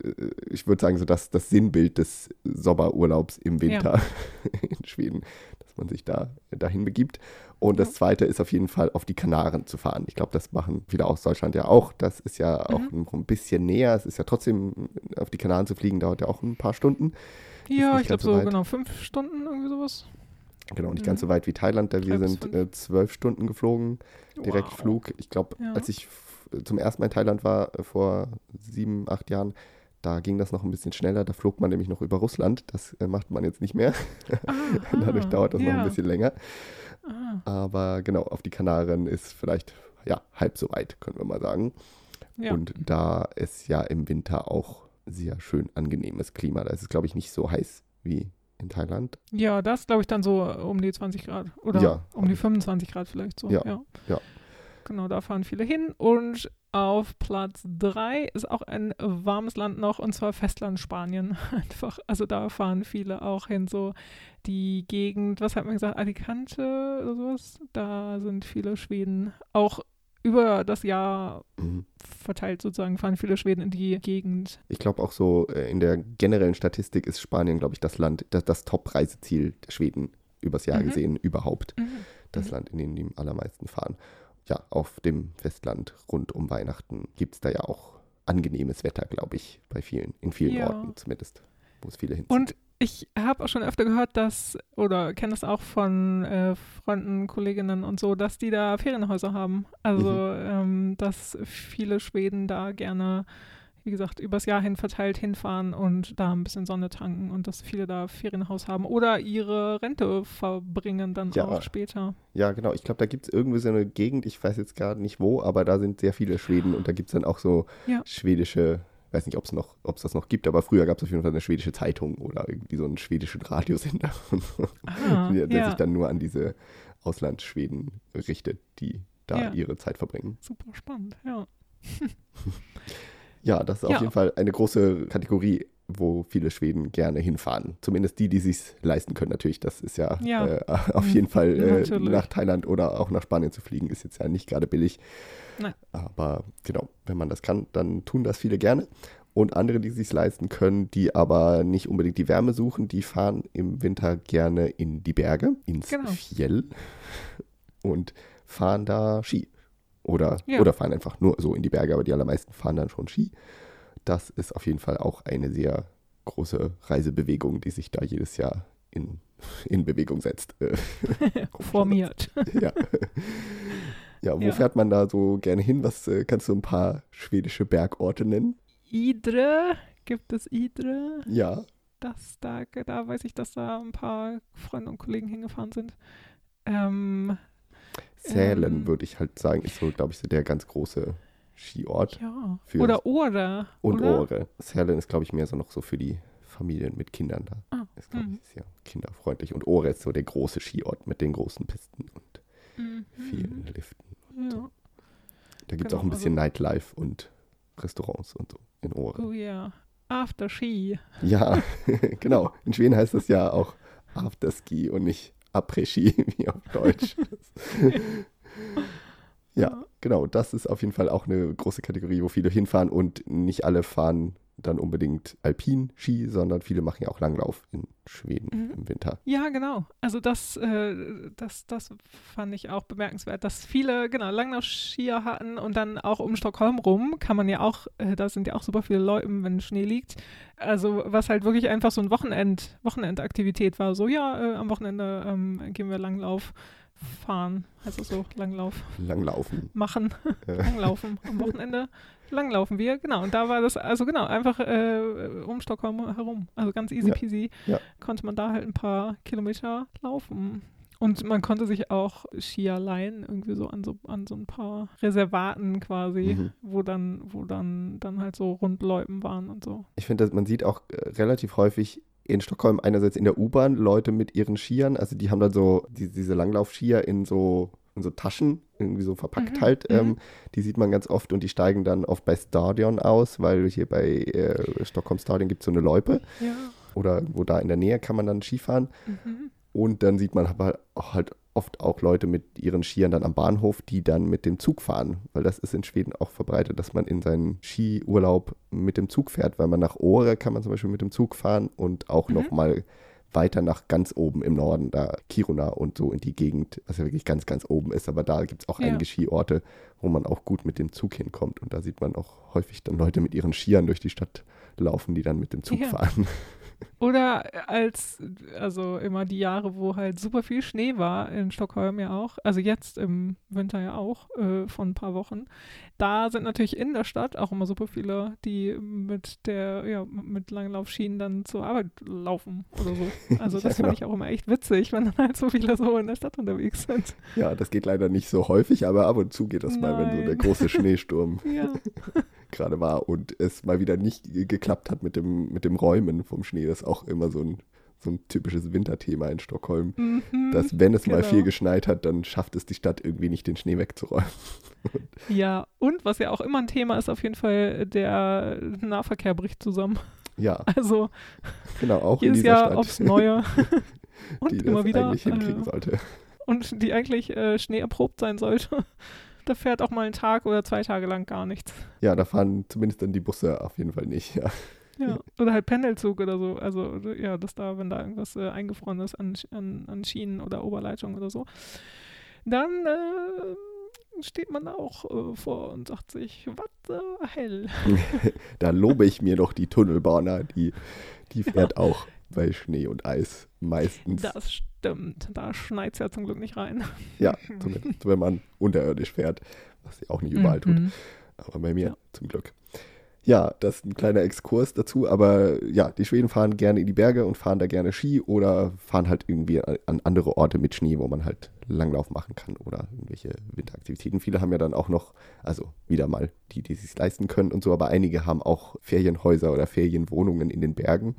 ich würde sagen, so das, das Sinnbild des Sommerurlaubs im Winter ja. [LAUGHS] in Schweden man sich da dahin begibt. Und das zweite ist auf jeden Fall auf die Kanaren zu fahren. Ich glaube, das machen viele aus Deutschland ja auch. Das ist ja auch mhm. noch ein bisschen näher. Es ist ja trotzdem, auf die Kanaren zu fliegen, dauert ja auch ein paar Stunden. Ja, ich glaube so, so genau fünf Stunden, irgendwie sowas. Genau, nicht mhm. ganz so weit wie Thailand, da wir sind äh, zwölf Stunden geflogen, Direktflug. Wow. Ich glaube, ja. als ich zum ersten Mal in Thailand war, äh, vor sieben, acht Jahren, da ging das noch ein bisschen schneller. Da flog man nämlich noch über Russland. Das äh, macht man jetzt nicht mehr. [LAUGHS] Dadurch dauert das ja. noch ein bisschen länger. Aha. Aber genau, auf die Kanaren ist vielleicht ja halb so weit, können wir mal sagen. Ja. Und da ist ja im Winter auch sehr schön angenehmes Klima. Da ist es, glaube ich, nicht so heiß wie in Thailand. Ja, das glaube ich dann so um die 20 Grad oder ja. um die 25 Grad vielleicht so. Ja, ja. ja. Genau, da fahren viele hin. Und auf Platz 3 ist auch ein warmes Land noch, und zwar Festland Spanien. [LAUGHS] Einfach, also da fahren viele auch hin, so die Gegend, was hat man gesagt, Alicante oder sowas. Da sind viele Schweden auch über das Jahr mhm. verteilt sozusagen fahren viele Schweden in die Gegend. Ich glaube auch so äh, in der generellen Statistik ist Spanien, glaube ich, das Land, das, das Top-Reiseziel der Schweden übers Jahr mhm. gesehen überhaupt. Mhm. Das mhm. Land, in dem die am allermeisten fahren ja, auf dem Festland rund um Weihnachten gibt es da ja auch angenehmes Wetter, glaube ich, bei vielen, in vielen ja. Orten zumindest, wo es viele hinziehen. Und ich habe auch schon öfter gehört, dass, oder kenne das auch von äh, Freunden, Kolleginnen und so, dass die da Ferienhäuser haben. Also, mhm. ähm, dass viele Schweden da gerne wie gesagt, übers Jahr hin verteilt hinfahren und da ein bisschen Sonne tanken und dass viele da Ferienhaus haben oder ihre Rente verbringen dann ja. auch später. Ja, genau. Ich glaube, da gibt es irgendwie so eine Gegend, ich weiß jetzt gerade nicht wo, aber da sind sehr viele Schweden und da gibt es dann auch so ja. schwedische ich weiß nicht, ob es noch, ob es das noch gibt, aber früher gab es auf jeden Fall eine schwedische Zeitung oder irgendwie so einen schwedischen Radiosender, ah, [LAUGHS] der, der ja. sich dann nur an diese Auslandsschweden richtet, die da ja. ihre Zeit verbringen. Super spannend, ja. [LAUGHS] Ja, das ist ja. auf jeden Fall eine große Kategorie, wo viele Schweden gerne hinfahren. Zumindest die, die sich leisten können, natürlich. Das ist ja, ja. Äh, auf jeden Fall [LAUGHS] äh, nach Thailand oder auch nach Spanien zu fliegen, ist jetzt ja nicht gerade billig. Nein. Aber genau, wenn man das kann, dann tun das viele gerne. Und andere, die sich leisten können, die aber nicht unbedingt die Wärme suchen, die fahren im Winter gerne in die Berge, ins genau. Fjell und fahren da Ski. Oder, ja. oder fahren einfach nur so in die Berge, aber die allermeisten fahren dann schon Ski. Das ist auf jeden Fall auch eine sehr große Reisebewegung, die sich da jedes Jahr in, in Bewegung setzt. [LAUGHS] Formiert. ja. Ja, wo ja. fährt man da so gerne hin? Was äh, kannst du ein paar schwedische Bergorte nennen? Idre, gibt es Idre? Ja. Das, da, da weiß ich, dass da ein paar Freunde und Kollegen hingefahren sind. Ähm, Sälen, ähm, würde ich halt sagen, ist so, glaube ich, so der ganz große Skiort. Ja. oder Ore. Und oder? Ore. Sälen ist, glaube ich, mehr so noch so für die Familien mit Kindern da. Ah, ist, glaube ich, sehr kinderfreundlich. Und Ore ist so der große Skiort mit den großen Pisten und mhm. vielen Liften. Und ja. Da gibt es genau, auch ein bisschen also, Nightlife und Restaurants und so in Ore. Oh ja. After Ski. Ja, [LAUGHS] genau. In Schweden heißt das ja auch After Ski und nicht Après-Ski, [LAUGHS] wie auf Deutsch. [LAUGHS] ja, genau. Das ist auf jeden Fall auch eine große Kategorie, wo viele hinfahren und nicht alle fahren dann unbedingt Alpin-Ski, sondern viele machen ja auch Langlauf in Schweden Mhm. im Winter. Ja, genau. Also das, äh, das, das fand ich auch bemerkenswert, dass viele, genau, Langlaufskier hatten und dann auch um Stockholm rum kann man ja auch, äh, da sind ja auch super viele Leute, wenn Schnee liegt. Also was halt wirklich einfach so ein Wochenend, Wochenendaktivität war. So, ja, äh, am Wochenende ähm, gehen wir Langlauf fahren, das so, Langlauf Langlaufen. machen, Äh, [LAUGHS] Langlaufen am Wochenende. Langlaufen wir, genau. Und da war das, also genau, einfach äh, um Stockholm herum. Also ganz easy Ja, peasy ja. konnte man da halt ein paar Kilometer laufen. Und man konnte sich auch Skier leihen, irgendwie so an so an so ein paar Reservaten quasi, Mhm. wo dann, wo dann, dann halt so Rundläupen waren und so. Ich finde, man sieht auch äh, relativ häufig in Stockholm einerseits in der U-Bahn Leute mit ihren Skiern, also die haben dann so die, diese Langlaufskier in so in so Taschen irgendwie so verpackt Mhm, halt. mhm. Ähm, die sieht man ganz oft und die steigen dann oft bei Stadion aus, weil hier bei äh, Stockholm Stadion gibt es so eine Loipe Ja. oder irgendwo da in der Nähe kann man dann Skifahren. Mhm. Und dann sieht man aber halt oft auch Leute mit ihren Skiern dann am Bahnhof, die dann mit dem Zug fahren. Weil das ist in Schweden auch verbreitet, dass man in seinen Skiurlaub mit dem Zug fährt. Weil man nach Åre kann man zum Beispiel mit dem Zug fahren und auch Mhm. noch mal weiter nach ganz oben im Norden, da Kiruna und so in die Gegend, was ja wirklich ganz, ganz oben ist. Aber da gibt es auch Ja. einige Skiorte, wo man auch gut mit dem Zug hinkommt. Und da sieht man auch häufig dann Leute mit ihren Skiern durch die Stadt laufen, die dann mit dem Zug Ja. fahren. [LAUGHS] Oder als, also immer die Jahre, wo halt super viel Schnee war, in Stockholm ja auch, also jetzt im Winter ja auch, äh, von ein paar Wochen, da sind natürlich in der Stadt auch immer super viele, die mit der, ja, mit Langlaufschienen dann zur Arbeit laufen oder so. Also [LAUGHS] Ja, das genau. fand ich auch immer echt witzig, wenn dann halt so viele so in der Stadt unterwegs sind. Ja, das geht leider nicht so häufig, aber ab und zu geht das mal, wenn so der Nein. große Schneesturm [LAUGHS] Ja, [LAUGHS] gerade war und es mal wieder nicht ge- geklappt hat mit dem, mit dem Räumen vom Schnee. Das ist auch immer so ein, so ein typisches Winterthema in Stockholm. mhm. Dass, wenn es mal genau. viel geschneit hat, dann schafft es die Stadt irgendwie nicht, den Schnee wegzuräumen. [LAUGHS] ja, und was ja auch immer ein Thema ist, auf jeden Fall, der Nahverkehr bricht zusammen. Ja, [LAUGHS] Also genau, auch in jedes Jahr Stadt, aufs Neue. [LAUGHS] und die das immer wieder. eigentlich hinkriegen Äh, sollte. und die eigentlich äh, schneeerprobt sein sollte. Da fährt auch mal ein Tag oder zwei Tage lang gar nichts. Ja, da fahren zumindest dann die Busse auf jeden Fall nicht. Ja, Ja. Oder halt Pendelzug oder so. Also ja, dass da, wenn da irgendwas äh, eingefroren ist an, an, an Schienen oder Oberleitungen oder so, dann äh, steht man auch äh, vor und sagt sich, was äh, hell. [LAUGHS] da lobe ich mir doch die Tunnelbahner, die, die fährt auch bei Schnee und Eis meistens. Das stimmt. Da schneit es ja zum Glück nicht rein. [LAUGHS] Ja, zumindest wenn man unterirdisch fährt, was sie auch nicht überall tut. Mhm. Aber bei mir Ja. zum Glück. Ja, das ist ein kleiner Exkurs dazu, aber ja, die Schweden fahren gerne in die Berge und fahren da gerne Ski oder fahren halt irgendwie an an andere Orte mit Schnee, wo man halt Langlauf machen kann oder irgendwelche Winteraktivitäten. Viele haben ja dann auch noch, also wieder mal die, die sich leisten können und so, aber einige haben auch Ferienhäuser oder Ferienwohnungen in den Bergen.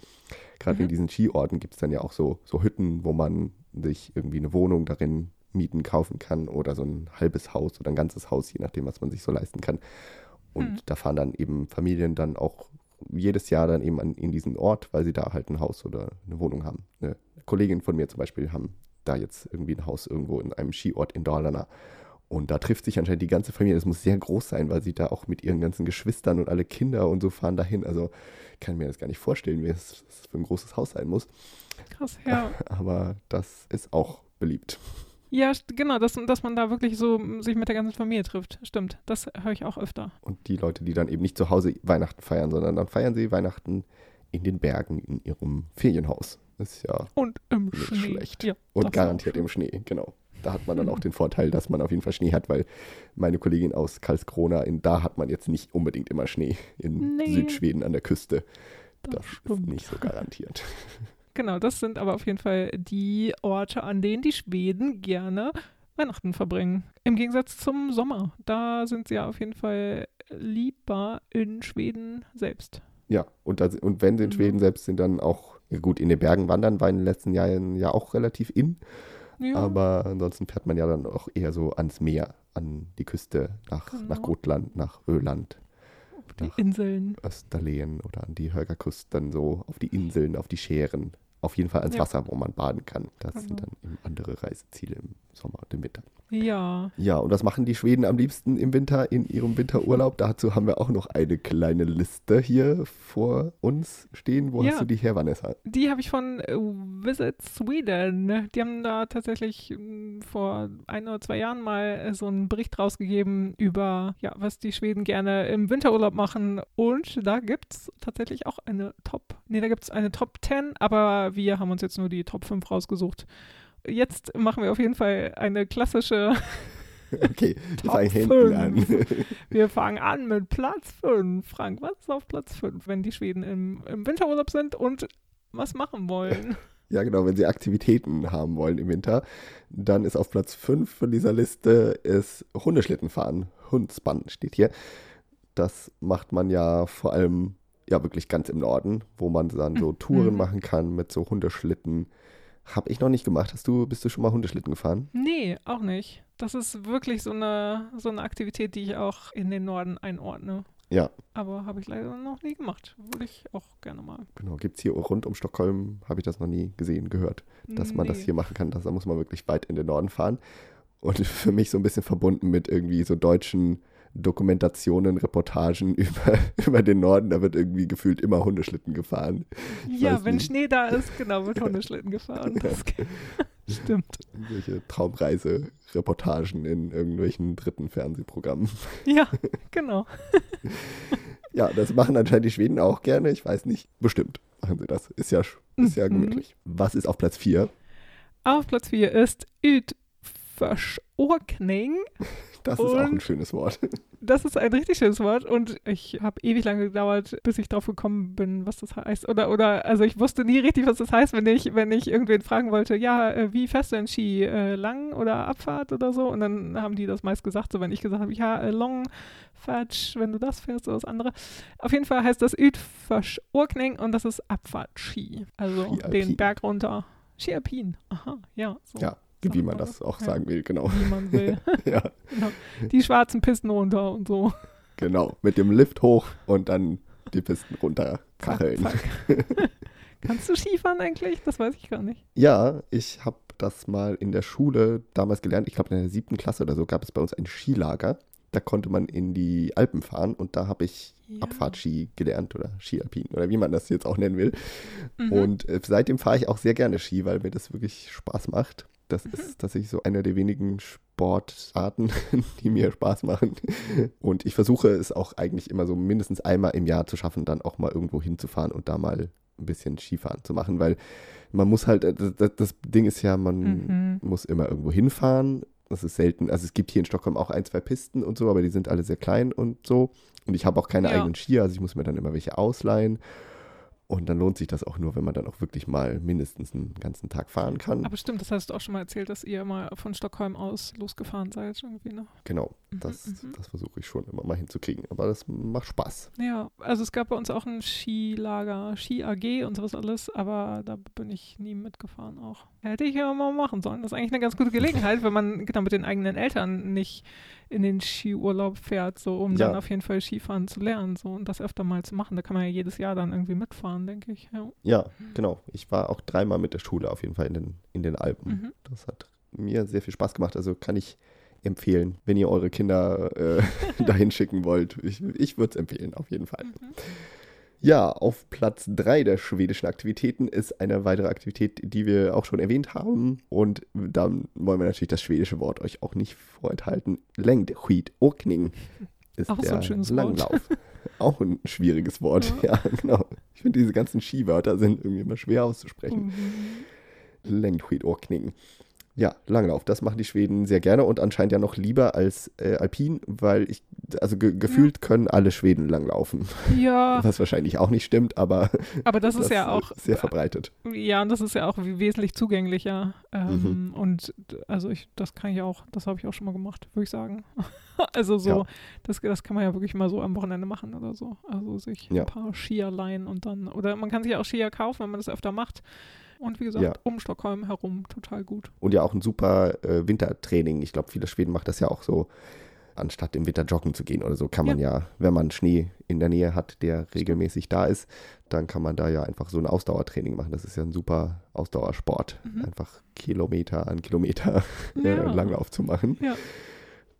Gerade in Mhm. diesen Skiorten gibt es dann ja auch so, so Hütten, wo man sich irgendwie eine Wohnung darin mieten, kaufen kann oder so ein halbes Haus oder ein ganzes Haus, je nachdem, was man sich so leisten kann. Und Hm. da fahren dann eben Familien dann auch jedes Jahr dann eben an, in diesen Ort, weil sie da halt ein Haus oder eine Wohnung haben. Eine Kollegin von mir zum Beispiel haben da jetzt irgendwie ein Haus irgendwo in einem Skiort in Dalarna. Und da trifft sich anscheinend die ganze Familie. Das muss sehr groß sein, weil sie da auch mit ihren ganzen Geschwistern und alle Kinder und so fahren dahin. Also kann mir das gar nicht vorstellen, wie es für ein großes Haus sein muss. Krass, ja. [LAUGHS] Aber das ist auch beliebt. Ja, genau, dass, dass man da wirklich so sich mit der ganzen Familie trifft. Stimmt, das höre ich auch öfter. Und die Leute, die dann eben nicht zu Hause Weihnachten feiern, sondern dann feiern sie Weihnachten in den Bergen in ihrem Ferienhaus. Das ist ja Und im Schnee. schlecht. Ja, Und garantiert im Schnee, genau. Da hat man dann auch den Vorteil, dass man auf jeden Fall Schnee hat, weil meine Kollegin aus Karlskrona, in, da hat man jetzt nicht unbedingt immer Schnee. In Nee. Südschweden an der Küste. Das Das, ist nicht so garantiert. [LAUGHS] Genau, das sind aber auf jeden Fall die Orte, an denen die Schweden gerne Weihnachten verbringen. Im Gegensatz zum Sommer. Da sind sie ja auf jeden Fall lieber in Schweden selbst. Ja, und, da, und wenn sie in Mhm. Schweden selbst sind, dann auch, gut, in den Bergen wandern war in den letzten Jahren ja auch relativ in. Ja, Aber ansonsten fährt man ja dann auch eher so ans Meer, an die Küste, nach, Genau. nach Gotland, nach Öland, auf die nach Inseln. Österlen oder an die Högerkust, dann so auf die Inseln, auf die Schären. Auf jeden Fall ans Ja. Wasser, wo man baden kann. Das Genau. sind dann eben andere Reiseziele im Sommer und im Winter. Ja. Ja, und was machen die Schweden am liebsten im Winter in ihrem Winterurlaub? Dazu haben wir auch noch eine kleine Liste hier vor uns stehen. Wo Ja. hast du die her, Vanessa? Die habe ich von äh, Visit Sweden. Die haben da tatsächlich mm, vor ein oder zwei Jahren mal äh, so einen Bericht rausgegeben über, ja, was die Schweden gerne im Winterurlaub machen. Und da gibt es tatsächlich auch eine Top, nee, da gibt es eine Top 10, aber wir haben uns jetzt nur die Top 5 rausgesucht. Jetzt machen wir auf jeden Fall eine klassische, [LAUGHS] Okay, fangen hinten an. [LAUGHS] wir fangen an mit Platz 5. Frank, was ist auf Platz 5, wenn die Schweden im, im Winterurlaub sind und was machen wollen? [LAUGHS] Ja, genau, wenn Sie Aktivitäten haben wollen im Winter, dann ist auf Platz 5 von dieser Liste ist Hundeschlitten fahren. Hundspann steht hier. Das macht man ja vor allem ja wirklich ganz im Norden, wo man dann so Touren Mhm. machen kann mit so Hundeschlitten. Hab ich noch nicht gemacht. Hast du, bist du schon mal Hundeschlitten gefahren? Nee, auch nicht. Das ist wirklich so eine, so eine Aktivität, die ich auch in den Norden einordne. Ja, Aber habe ich leider noch nie gemacht. Würde ich auch gerne mal. genau. Gibt es hier rund um Stockholm, habe ich das noch nie gesehen, gehört, dass man das Nee. hier machen kann. Das, da muss man wirklich weit in den Norden fahren. Und für mich so ein bisschen verbunden mit irgendwie so deutschen Dokumentationen, Reportagen [LAUGHS] über, über den Norden. Da wird irgendwie gefühlt immer Hundeschlitten gefahren. Ja, weiß wenn nicht. Schnee da ist, genau, wird Hundeschlitten gefahren. [LAUGHS] Das stimmt. Irgendwelche Traumreise-Reportagen in irgendwelchen dritten Fernsehprogrammen. Ja, [LAUGHS] genau. Ja, das machen anscheinend die Schweden auch gerne. Ich weiß nicht. Bestimmt machen sie das. Ist ja, ist ja Mhm. gemütlich. Was ist auf Platz 4? Auf Platz 4 ist Utförsåkning. Das ist auch ein Und- schönes Wort. [LAUGHS] Das ist ein richtig schönes Wort und ich habe ewig lange gedauert, bis ich drauf gekommen bin, was das heißt. Oder, oder, also ich wusste nie richtig, was das heißt, wenn ich, wenn ich irgendwen fragen wollte, ja, äh, wie fährst du denn Ski? Äh, lang oder Abfahrt oder so? Und dann haben die das meist gesagt, so wenn ich gesagt habe, ja, äh, Long Fetch, wenn du das fährst oder das andere. Auf jeden Fall heißt das Utförsåkning und das ist Abfahrtski. Also Ski alpin. den Berg runter. Ski Alpin. Aha, ja. So Ja, wie man das. auch Ja. sagen will, genau. Wie man will. [LAUGHS] ja, genau. Die schwarzen Pisten runter und so. genau. Mit dem Lift hoch und dann die Pisten runter kacheln. Zack, zack. [LAUGHS] Kannst du Skifahren eigentlich? Das weiß ich gar nicht. Ja, ich habe das mal in der Schule damals gelernt. Ich glaube, in der siebten Klasse oder so gab es bei uns ein Skilager. Da konnte man in die Alpen fahren und da habe ich Ja. Abfahrtski gelernt oder Skialpin oder wie man das jetzt auch nennen will. Mhm. Und äh, seitdem fahre ich auch sehr gerne Ski, weil mir das wirklich Spaß macht. Das Mhm. ist tatsächlich so einer der wenigen Sportarten, [LAUGHS] die mir Spaß machen. Und ich versuche es auch eigentlich immer so mindestens einmal im Jahr zu schaffen, dann auch mal irgendwo hinzufahren und da mal ein bisschen Skifahren zu machen, weil man muss halt, äh, das, das Ding ist ja, man Mhm. muss immer irgendwo hinfahren. Das ist selten. Also es gibt hier in Stockholm auch ein, zwei Pisten und so, aber die sind alle sehr klein und so. Und ich habe auch keine Ja. eigenen Skier, also ich muss mir dann immer welche ausleihen. Und dann lohnt sich das auch nur, wenn man dann auch wirklich mal mindestens einen ganzen Tag fahren kann. Aber stimmt, das hast du auch schon mal erzählt, dass ihr mal von Stockholm aus losgefahren seid irgendwie, ne? genau, Mhm, das, mhm. das versuche ich schon immer mal hinzukriegen. Aber das macht Spaß. Ja, also es gab bei uns auch ein Skilager, Ski AG und sowas alles, aber da bin ich nie mitgefahren auch. Hätte ich ja mal machen sollen. Das ist eigentlich eine ganz gute Gelegenheit, wenn man genau mit den eigenen Eltern nicht in den Skiurlaub fährt, so um Ja. dann auf jeden Fall Skifahren zu lernen, so und das öfter mal zu machen. Da kann man ja jedes Jahr dann irgendwie mitfahren, denke ich. Ja. Ja, genau. Ich war auch dreimal mit der Schule auf jeden Fall in den, in den Alpen. Mhm. Das hat mir sehr viel Spaß gemacht. Also kann ich empfehlen, wenn ihr eure Kinder äh, [LAUGHS] dahin schicken wollt. Ich, ich würde es empfehlen, auf jeden Fall. Mhm. Ja, auf Platz 3 der schwedischen Aktivitäten ist eine weitere Aktivität, die wir auch schon erwähnt haben. Und dann wollen wir natürlich das schwedische Wort euch auch nicht vorenthalten. Längdskidåkning ist Auch so der ein schönes Wort. Langlauf. auch ein schwieriges Wort, ja, genau. Ich finde, diese ganzen Skiwörter sind irgendwie immer schwer auszusprechen. Mhm. Längdskidåkning. Ja, Langlauf, das machen die Schweden sehr gerne und anscheinend ja noch lieber als äh, Alpin, weil ich, also ge gefühlt können alle Schweden langlaufen. Ja, [LAUGHS] Was wahrscheinlich auch nicht stimmt, aber [LAUGHS] aber das ist ja auch sehr verbreitet. Ja, und das ist ja auch wesentlich zugänglicher. Ähm, Mhm. Und also ich, das kann ich auch, das habe ich auch schon mal gemacht, würde ich sagen. [LAUGHS] also so, Ja. das, das kann man ja wirklich mal so am Wochenende machen oder so. Also sich Ja. ein paar Skier leihen und dann, oder man kann sich auch Skier kaufen, wenn man das öfter macht. Und wie gesagt, Ja. um Stockholm herum total gut. Und ja auch ein super äh, Wintertraining. Ich glaube, viele Schweden machen das ja auch so, anstatt im Winter joggen zu gehen oder so, kann man ja, wenn man Schnee in der Nähe hat, der regelmäßig da ist, dann kann man da ja einfach so ein Ausdauertraining machen. Das ist ja ein super Ausdauersport. Mhm. Einfach Kilometer an Kilometer [LAUGHS] äh, Ja. Langlauf zu machen. Ja.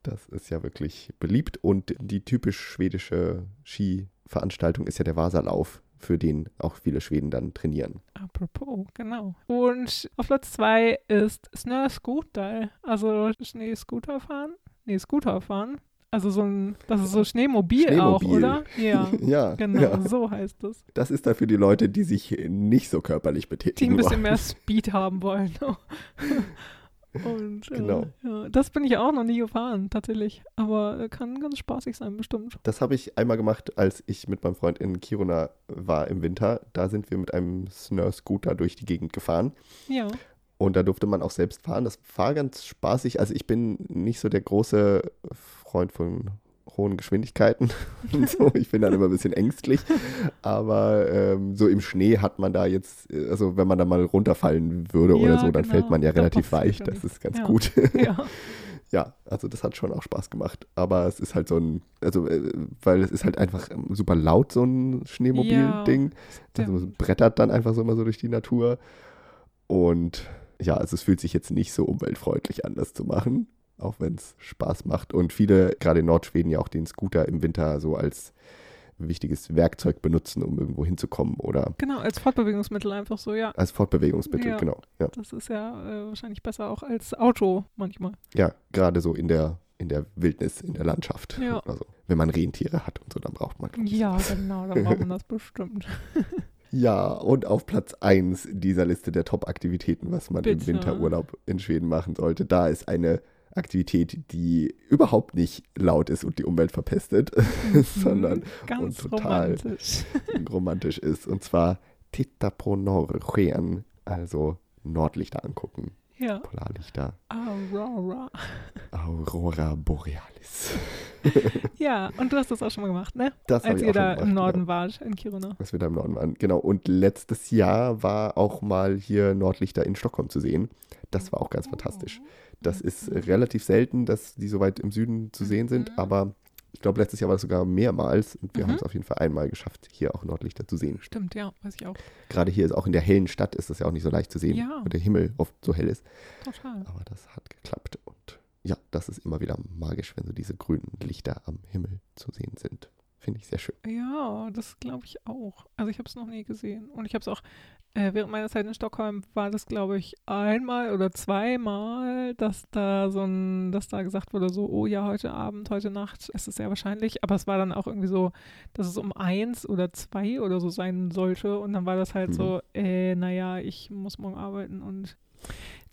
Das ist ja wirklich beliebt. Und die typisch schwedische Skiveranstaltung ist ja der Vasalauf, für den auch viele Schweden dann trainieren. Apropos, genau. Und auf Platz zwei ist Snöskoter, also Schneescooter fahren. Nee, Scooter fahren. Also so ein, das ist so Schneemobil, Schneemobil. auch, oder? Ja. [LAUGHS] ja, Genau, ja. so heißt es. Das ist dafür die Leute, die sich nicht so körperlich Die betätigen ein bisschen wollen. mehr Speed haben wollen. [LAUGHS] Und Genau. äh, ja, das bin ich auch noch nie gefahren, tatsächlich. Aber äh, kann ganz spaßig sein, bestimmt. Das habe ich einmal gemacht, als ich mit meinem Freund in Kiruna war im Winter. Da sind wir mit einem Snur-Scooter durch die Gegend gefahren. Ja. Und da durfte man auch selbst fahren. Das war ganz spaßig. Also ich bin nicht so der große Freund von hohen Geschwindigkeiten [LAUGHS] und so. Ich bin dann immer ein bisschen ängstlich. Aber ähm, so im Schnee hat man da jetzt, äh, also wenn man da mal runterfallen würde oder Ja, so, dann genau. fällt man ja Da relativ weich. Das ist ganz Ja. gut. [LAUGHS] Ja. [LAUGHS] Ja, also das hat schon auch Spaß gemacht. Aber es ist halt so ein, also äh, weil es ist halt einfach ähm, super laut, so ein Schneemobil-Ding. also es brettert dann einfach so immer so durch die Natur. Und ja, also es fühlt sich jetzt nicht so umweltfreundlich an, das zu machen, auch wenn es Spaß macht. Und viele, gerade in Nordschweden, ja auch den Scooter im Winter so als wichtiges Werkzeug benutzen, um irgendwo hinzukommen oder Genau, als Fortbewegungsmittel einfach so, ja. als Fortbewegungsmittel, Ja. genau. Ja, Das ist ja äh, wahrscheinlich besser auch als Auto manchmal. ja gerade so in der, in der Wildnis, in der Landschaft. Ja. Also, wenn man Rentiere hat und so, dann braucht man. Ja, genau, dann braucht man das bestimmt. [LAUGHS] Ja, und auf Platz 1 dieser Liste der Top-Aktivitäten, was man im Bitte. Winterurlaub in Schweden machen sollte, da ist eine Aktivität, die überhaupt nicht laut ist und die Umwelt verpestet, [LAUGHS] sondern Mhm, ganz total- romantisch. [LAUGHS] romantisch ist. Und zwar norrsken, also Nordlichter angucken, Ja. Polarlichter, Aurora. Aurora Borealis. [LAUGHS] Ja, und du hast das auch schon mal gemacht, ne? Das Als ihr da gemacht, im genau. Norden wart, in Kiruna. Was wir da im Norden waren. Genau. Und letztes Jahr war auch mal hier Nordlichter in Stockholm zu sehen. Das war auch ganz fantastisch. Das ist äh, relativ selten, dass die so weit im Süden zu sehen sind, Mhm. aber ich glaube, letztes Jahr war das sogar mehrmals und wir Mhm. haben es auf jeden Fall einmal geschafft, hier auch Nordlichter zu sehen. Stimmt, ja, weiß ich auch. Gerade hier ist auch in der hellen Stadt ist das ja auch nicht so leicht zu sehen, Ja. weil der Himmel oft so hell ist. Total. Aber das hat geklappt und ja, das ist immer wieder magisch, wenn so diese grünen Lichter am Himmel zu sehen sind. Finde ich sehr schön. Ja, das glaube ich auch. Also ich habe es noch nie gesehen. Und ich habe es auch, äh, während meiner Zeit in Stockholm war das, glaube ich, einmal oder zweimal, dass da so ein, dass da gesagt wurde, so, oh ja, heute Abend, heute Nacht ist es sehr wahrscheinlich. Aber es war dann auch irgendwie so, dass es um eins oder zwei oder so sein sollte. Und dann war das halt Mhm. so, äh, naja, ich muss morgen arbeiten. Und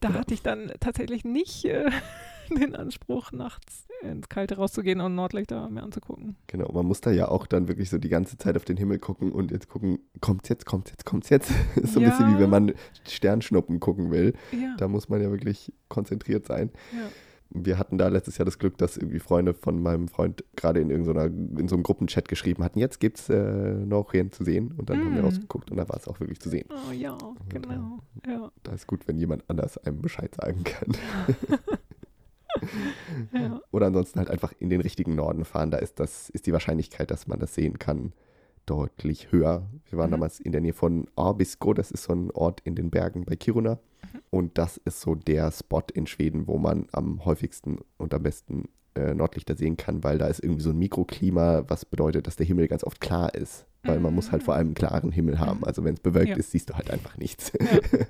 da Ja. hatte ich dann tatsächlich nicht äh, [LAUGHS] [LAUGHS] den Anspruch, nachts ins Kalte rauszugehen und Nordlichter mir anzugucken. Genau, man muss da ja auch dann wirklich so die ganze Zeit auf den Himmel gucken und jetzt gucken, kommt's jetzt, kommt's jetzt, kommt's jetzt. [LAUGHS] so ein bisschen wie wenn man Sternschnuppen gucken will. Ja. Da muss man ja wirklich konzentriert sein. ja. Wir hatten da letztes Jahr das Glück, dass irgendwie Freunde von meinem Freund gerade in irgendeiner, in so einem Gruppenchat geschrieben hatten, jetzt gibt's äh, Norrien zu sehen. Und dann haben wir Mm. rausgeguckt und da war es auch wirklich zu sehen. Oh ja, genau. Ja, Da ist gut, wenn jemand anders einem Bescheid sagen kann. [LAUGHS] [LAUGHS] ja. Oder ansonsten halt einfach in den richtigen Norden fahren. Da ist das, ist die Wahrscheinlichkeit, dass man das sehen kann, deutlich höher. Wir waren Mhm. damals in der Nähe von Abisko, das ist so ein Ort in den Bergen bei Kiruna. Mhm. Und das ist so der Spot in Schweden, wo man am häufigsten und am besten äh, Nordlichter sehen kann, weil da ist irgendwie so ein Mikroklima, was bedeutet, dass der Himmel ganz oft klar ist. Weil man muss halt vor allem einen klaren Himmel haben. Mhm. Also wenn es bewölkt Ja. ist, siehst du halt einfach nichts. Ja. [LAUGHS]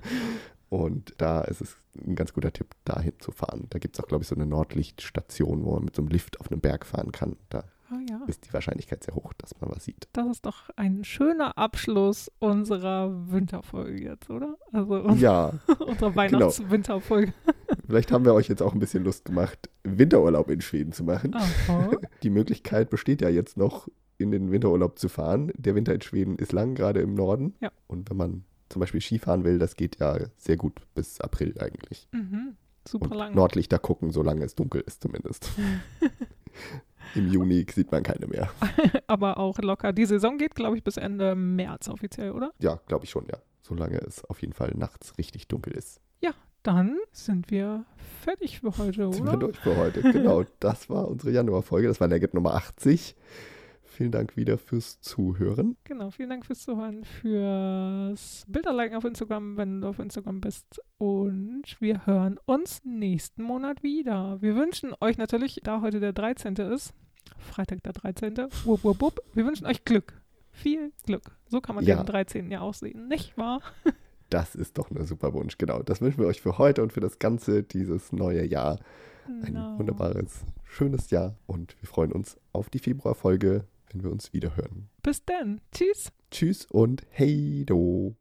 Und da ist es ein ganz guter Tipp, dahin zu fahren. Da gibt es auch, glaube ich, so eine Nordlichtstation, wo man mit so einem Lift auf einem Berg fahren kann. Da Oh ja. ist die Wahrscheinlichkeit sehr hoch, dass man was sieht. Das ist doch ein schöner Abschluss unserer Winterfolge jetzt, oder? Also Ja, [LAUGHS] unserer genau. Weihnachts-Winterfolge. vielleicht haben wir euch jetzt auch ein bisschen Lust gemacht, Winterurlaub in Schweden zu machen. Aha. [LAUGHS] Die Möglichkeit besteht ja jetzt noch, in den Winterurlaub zu fahren. Der Winter in Schweden ist lang, gerade im Norden. Ja. Und wenn man zum Beispiel Skifahren will, das geht ja sehr gut bis April eigentlich. Mhm. Super Und lang. Nordlichter gucken, solange es dunkel ist zumindest. [LAUGHS] Im Juni sieht man keine mehr. [LAUGHS] Aber auch locker. Die Saison geht, glaube ich, bis Ende März offiziell, oder? Ja, glaube ich schon, ja. Solange es auf jeden Fall nachts richtig dunkel ist. Dann sind wir fertig für heute, Sind wir oder? durch für heute. Genau, [LAUGHS] das war unsere Januarfolge. Das war Legend Nummer 80. vielen Dank wieder fürs Zuhören. Genau, vielen Dank fürs Zuhören, fürs Bilderliken auf Instagram, wenn du auf Instagram bist. Und wir hören uns nächsten Monat wieder. Wir wünschen euch natürlich, da heute der 13. ist, Freitag der 13. Wupp, wupp, wupp, wir wünschen euch Glück. Viel Glück. So kann man Ja. den 13. ja aussehen, nicht wahr? [LAUGHS] Das ist doch ein super Wunsch, genau. Das wünschen wir euch für heute und für das ganze dieses neue Jahr. Ein Genau. wunderbares, schönes Jahr und wir freuen uns auf die Februarfolge, wenn wir uns wieder hören. Bis dann. Tschüss. Tschüss und hey do.